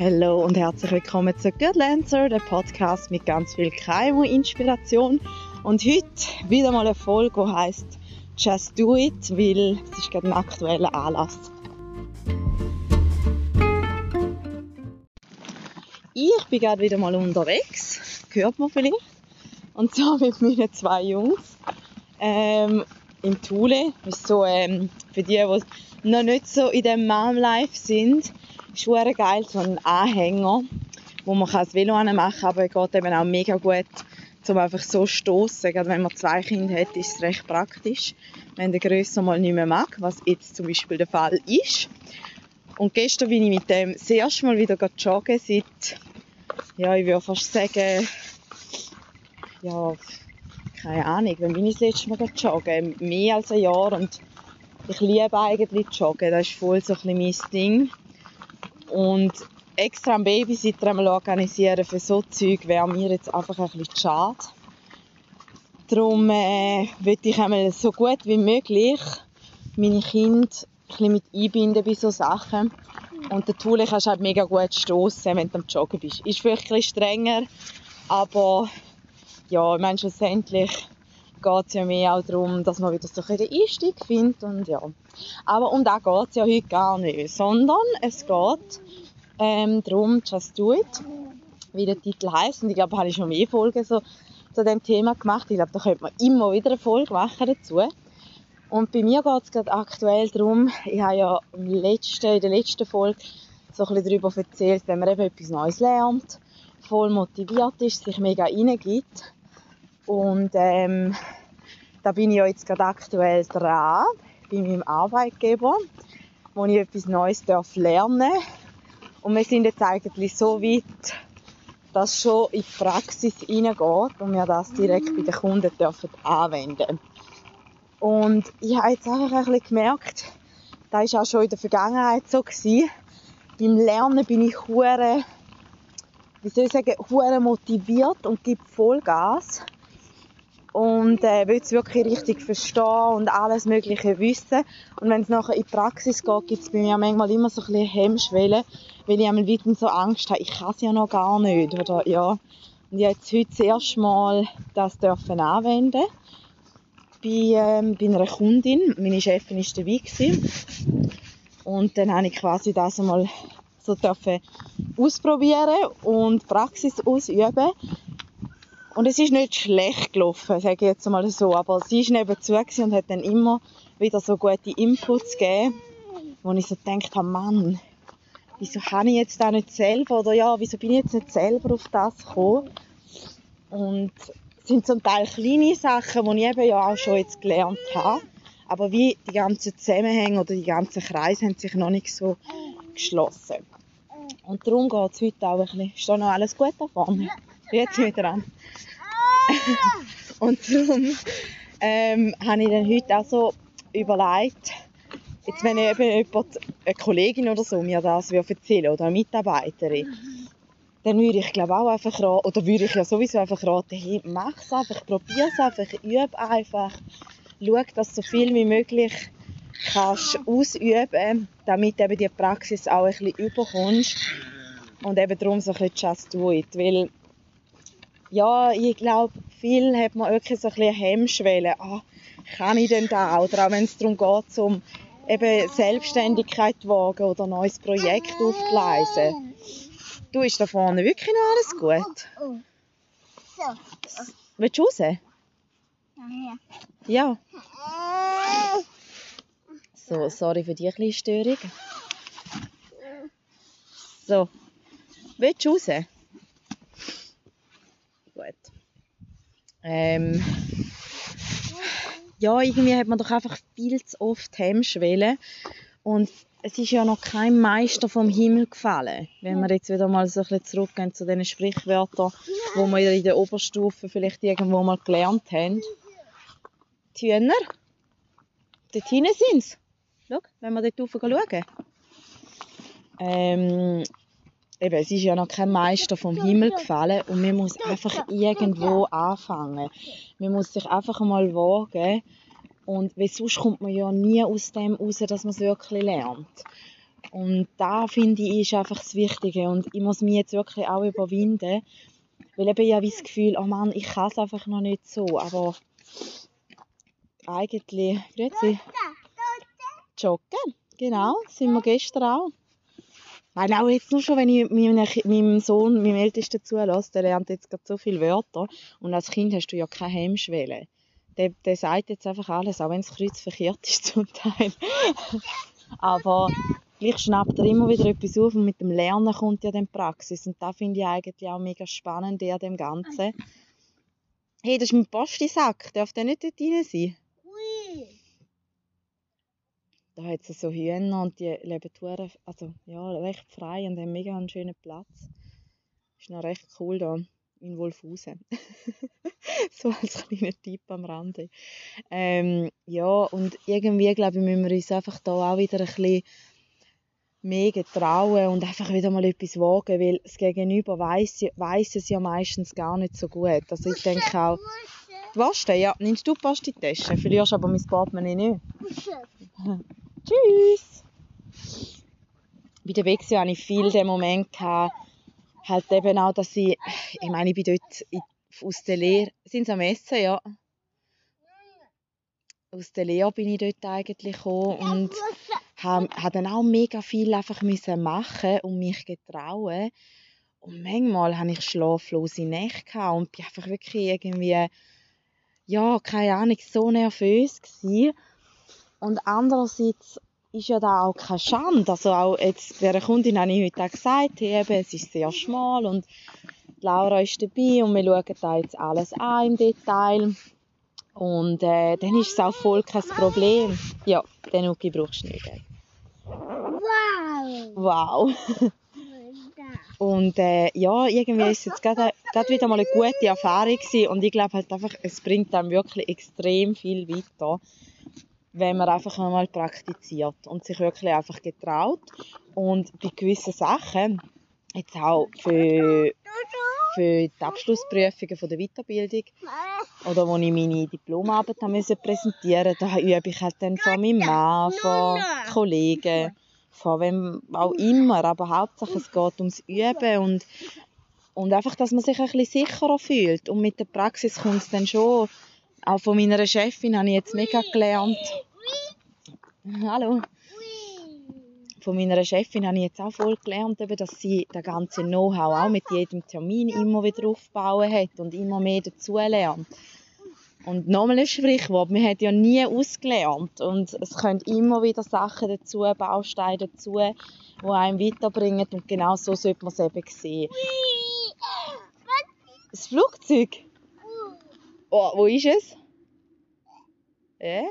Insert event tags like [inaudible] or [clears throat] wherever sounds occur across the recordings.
Hallo und herzlich willkommen zu Good Lancer, der Podcast mit ganz viel KMU-Inspiration. Und heute wieder mal eine Folge, die heisst Just Do It, weil es ist gerade ein aktueller Anlass. Ich bin gerade wieder mal unterwegs, hört man vielleicht, und zwar mit meinen zwei Jungs ähm, im Thule. So, ähm, für die, die noch nicht so in dem Mom-Life sind, ist es geil, so ein Anhänger, wo man das Velo machen kann, aber es geht eben auch mega gut, um einfach so stoßen. Gerade wenn man zwei Kinder hat, ist es recht praktisch, wenn der Größere mal nicht mehr mag, was jetzt zum Beispiel der Fall ist. Und gestern bin ich mit dem das erste Mal wieder joggen seit, ja, ich würde fast sagen, ja, keine Ahnung, wann bin ich das letzte Mal joggen? Mehr als ein Jahr und ich liebe eigentlich joggen, das ist voll so ein bisschen mein Ding. Und extra einen Babysitter organisieren für so Zeug wäre mir jetzt einfach ein bisschen schade. Darum äh, möchte ich einmal so gut wie möglich meine Kinder ein mit einbinden bei solchen Sachen. Und natürlich kannst du halt mega gut stoßen, wenn du am Joggen bist. Ist vielleicht ein bisschen strenger, aber ja, ich meine, schlussendlich geht es ja mehr auch darum, dass man wieder so ein den Einstieg findet und ja. Aber um das geht es ja heute gar nicht, sondern es geht ähm, darum, Just Do It, wie der Titel heißt und ich glaube, habe ich schon mehr Folgen so zu dem Thema gemacht. Ich glaube, da könnte man immer wieder eine Folge machen dazu. Und bei mir geht es gerade aktuell darum, ich habe ja im letzten, in der letzten Folge so ein bisschen darüber erzählt, wenn man eben etwas Neues lernt, voll motiviert ist, sich mega reingibt, und ähm, da bin ich ja jetzt gerade aktuell dran, bei meinem Arbeitgeber, wo ich etwas Neues darf lernen Und wir sind jetzt eigentlich so weit, dass schon in die Praxis hineingeht und wir das direkt bei den Kunden dürfen anwenden Und ich habe jetzt einfach ein bisschen gemerkt, das war auch schon in der Vergangenheit so. Gewesen. Beim Lernen bin ich hure, wie soll ich sagen, hure motiviert und gebe Vollgas und äh, will es wirklich richtig verstehen und alles Mögliche wissen. Und wenn es nachher in die Praxis geht, gibt es bei mir manchmal immer so ein bisschen Hemmschwellen, weil ich einmal wieder so Angst habe, ich kann es ja noch gar nicht. Oder, ja. Und ich habe jetzt heute das erste Mal das dürfen anwenden bei, ähm, bei einer Kundin. Meine Chefin war dabei. Gewesen. Und dann habe ich quasi das einmal so dürfen ausprobieren und Praxis ausüben. Und es ist nicht schlecht gelaufen, sage ich jetzt mal so, aber sie ist nebenzu und hat dann immer wieder so gute Inputs gegeben, wo ich so gedacht habe, Mann, wieso habe ich jetzt da nicht selber, oder ja, wieso bin ich jetzt nicht selber auf das gekommen? Und es sind zum Teil kleine Sachen, die ich eben ja auch schon jetzt gelernt habe, aber wie die ganzen Zusammenhänge oder die ganzen Kreise haben sich noch nicht so geschlossen. Und darum geht es heute auch ein bisschen, ist da noch alles gut da vorne? Jetzt wieder an. und darum ähm, habe ich dann heute auch so überlegt, jetzt wenn eben jemand, eine Kollegin oder so mir das erzählen oder eine Mitarbeiterin, dann würde ich glaube auch einfach raten, oder würde ich ja sowieso einfach raten, hey, es einfach, probier es einfach, übe einfach, schau, dass so viel wie möglich kannst ausüben, damit eben die Praxis auch ein bisschen überkommst und eben darum so ein bisschen just do it, weil ja, ich glaube, viel hat man wirklich so ein bisschen Hemmschwelle. Ah, kann ich denn da? Oder auch wenn es darum geht, um eben Selbstständigkeit zu wagen oder ein neues Projekt aufzugleisen. Du, ist da vorne wirklich noch alles gut? So. Willst du raus? Ja. So, sorry für die kleine Störung. So. Willst du raus? Ähm, ja, irgendwie hat man doch einfach viel zu oft Hemmschwellen. Und es ist ja noch kein Meister vom Himmel gefallen. Wenn wir jetzt wieder mal so ein bisschen zurückgehen zu den Sprichwörtern, wo wir in der Oberstufe vielleicht irgendwo mal gelernt haben. Hühner, dort hinten sind sie. Schau, wenn wir dort rauf schauen. Ähm, eben, es ist ja noch kein Meister vom Himmel gefallen und man muss einfach irgendwo anfangen. Man muss sich einfach mal wagen und weil sonst kommt man ja nie aus dem raus, dass man es wirklich lernt. Und da finde ich, ist einfach das Wichtige. Und ich muss mich jetzt wirklich auch überwinden. Weil eben ich habe das Gefühl, oh Mann, ich kann es einfach noch nicht so. Aber eigentlich, grüezi, joggen, genau, sind wir gestern auch. Nein, auch jetzt nur schon, wenn ich meinem, meinem Sohn, meinem Ältesten zulasse, der lernt jetzt gerade so viele Wörter. Und als Kind hast du ja keine Hemmschwelle. Der, der sagt jetzt einfach alles, auch wenn es kreuzverkehrt ist zum Teil. [laughs] Aber gleich schnappt er immer wieder etwas auf und mit dem Lernen kommt ja dann Praxis. Und da finde ich eigentlich auch mega spannend an dem Ganzen. Hey, das ist mein Postisack. Darf der nicht dort rein sein? Da hat es so Hühner und die leben hure, also ja, recht frei und haben mega einen schönen Platz. Ist noch recht cool da in Wolfhausen. [laughs] so als kleiner Tipp am Rande. Ähm, ja, und irgendwie, glaube ich, müssen wir uns einfach da auch wieder ein bisschen mehr getrauen und einfach wieder mal etwas wagen, weil das Gegenüber weiss es ja meistens gar nicht so gut. Also ich denke auch, die Waste, ja, nimmst du die Pasti-Tasche, verlierst aber mein Portemonnaie nicht. [laughs] Tschüss! Bei der Wechsel hatte ich viel den Moment, gehabt, halt eben auch, dass ich, ich meine, ich bin dort aus der Lehre, sind sie am Essen, ja. Aus der Lehre bin ich dort eigentlich gekommen und habe, habe dann auch mega viel einfach müssen machen und mich getrauen. Und manchmal hatte ich schlaflose Nächte und bin einfach wirklich irgendwie, ja, keine Ahnung, so nervös gewesen. Und andererseits ist ja da auch keine Schande. Also auch jetzt der Kundin habe ich heute auch gesagt, hey, eben, es ist sehr schmal und Laura ist dabei und wir schauen da jetzt alles an im Detail. Und äh, dann ist es auch voll kein Problem. Ja, den Nuki brauchst du nicht. Wow! Wow! [laughs] Und äh, ja, irgendwie ist es jetzt gerade wieder mal eine gute Erfahrung gewesen. und ich glaube halt einfach, es bringt einem wirklich extrem viel weiter, wenn man einfach einmal praktiziert und sich wirklich einfach getraut. Und bei gewissen Sachen, jetzt auch für, für die Abschlussprüfungen von der Weiterbildung oder wo ich meine Diplomarbeit musste präsentieren, da übe ich halt dann vor meinem Mann, vor Kollegen, vor wem auch immer, aber Hauptsache es geht ums Üben und, und einfach, dass man sich ein bisschen sicherer fühlt. Und mit der Praxis kommt es dann schon, auch von meiner Chefin habe ich jetzt mega gelernt, [laughs] hallo, von meiner Chefin habe ich jetzt auch voll gelernt, dass sie das ganze Know-how auch mit jedem Termin immer wieder aufbauen hat und immer mehr dazulernt. Und nochmal ein Sprichwort, man hat ja nie ausgelernt und es kommen immer wieder Sachen dazu, Bausteine dazu, die einem weiterbringen und genau so sollte man es eben sehen. Das Flugzeug? Oh, wo ist es? Ja?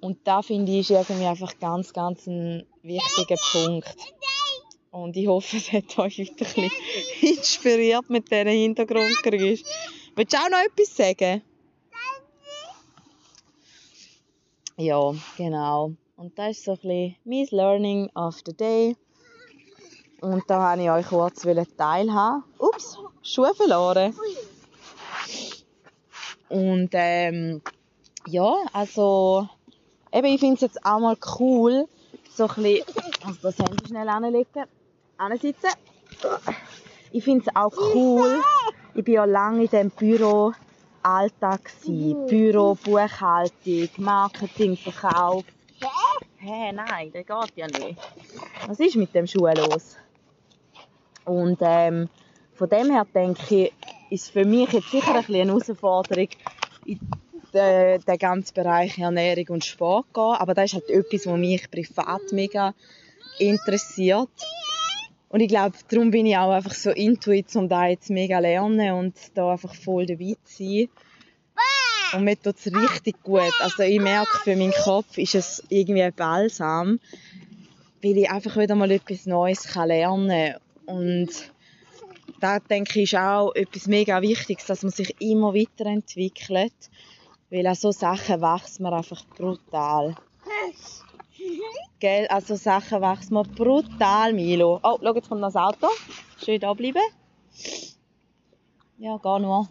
Und da finde ich, ist irgendwie einfach ganz, ganz ein wichtiger Punkt. Und ich hoffe, es hat euch wieder ein bisschen inspiriert mit diesen Hintergrundgeräuschen. Willst du auch noch etwas sagen? Ja, genau. Und das ist so ein bisschen mein Learning of the Day. Und da wollte ich euch kurz teilhaben. Ups, Schuhe verloren. Und ähm, ja, also eben, ich finde es jetzt auch mal cool, so ein bisschen, also das Handy schnell anlegen, ansitzen. Ich finde es auch cool, ich war ja lange in diesem Büro Alltag Büro, Buchhaltung, Marketing, Verkauf. Hä, hey, nein, das geht ja nicht. Was ist mit dem Schuh los? Und ähm, von dem her denke ich, ist für mich jetzt sicher ein bisschen eine Herausforderung, in den, den ganzen Bereich Ernährung und Sport gehen. Aber das ist halt etwas, was mich privat mega interessiert. Und ich glaube, darum bin ich auch einfach so intuit, um da jetzt mega lernen und da einfach voll dabei zu sein. Und mir tut es richtig gut. Also ich merke, für meinen Kopf ist es irgendwie ein Balsam, weil ich einfach wieder mal etwas Neues kann lernen kann. Und da denke ich ist auch etwas mega Wichtiges, dass man sich immer weiterentwickelt. Weil an so Sachen wächst man einfach brutal. [laughs] Gell? Also Sachen wächst man brutal, Milo. Oh, schau, jetzt kommt noch das Auto. Schön da bleiben. Ja, geh nur.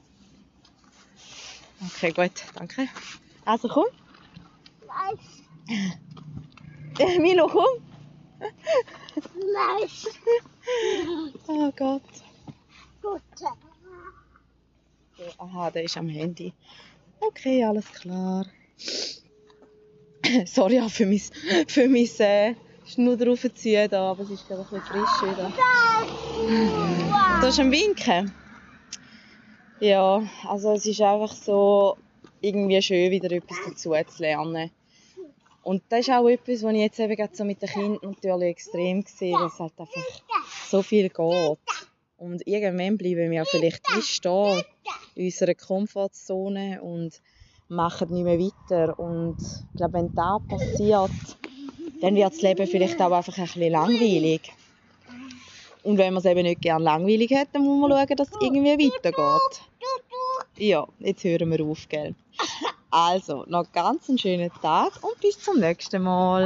Okay, gut, danke. Also komm. [laughs] Milo, komm. Nein. [laughs] Oh Gott. Gut. Aha, der ist am Handy. Okay, alles klar. [clears throat] Sorry auch für mein, für mein äh, Schnudder raufziehen da, aber es ist gerade ein bisschen frisch wieder. Du hast am Winken? Ja, also es ist einfach so irgendwie schön, wieder etwas dazu zu lernen. Und das ist auch etwas, was ich jetzt eben gerade so mit den Kindern natürlich extrem sehe, dass es halt einfach so viel geht. Und irgendwann bleiben wir vielleicht wie stehen unserer Komfortzone und machen nicht mehr weiter. Und ich glaube, wenn das passiert, dann wird das Leben vielleicht auch einfach ein bisschen langweilig. Und wenn man es eben nicht gerne langweilig hat, dann muss man schauen, dass es irgendwie weitergeht. Ja, jetzt hören wir auf, gell? Also, noch ganz einen schönen Tag und bis zum nächsten Mal.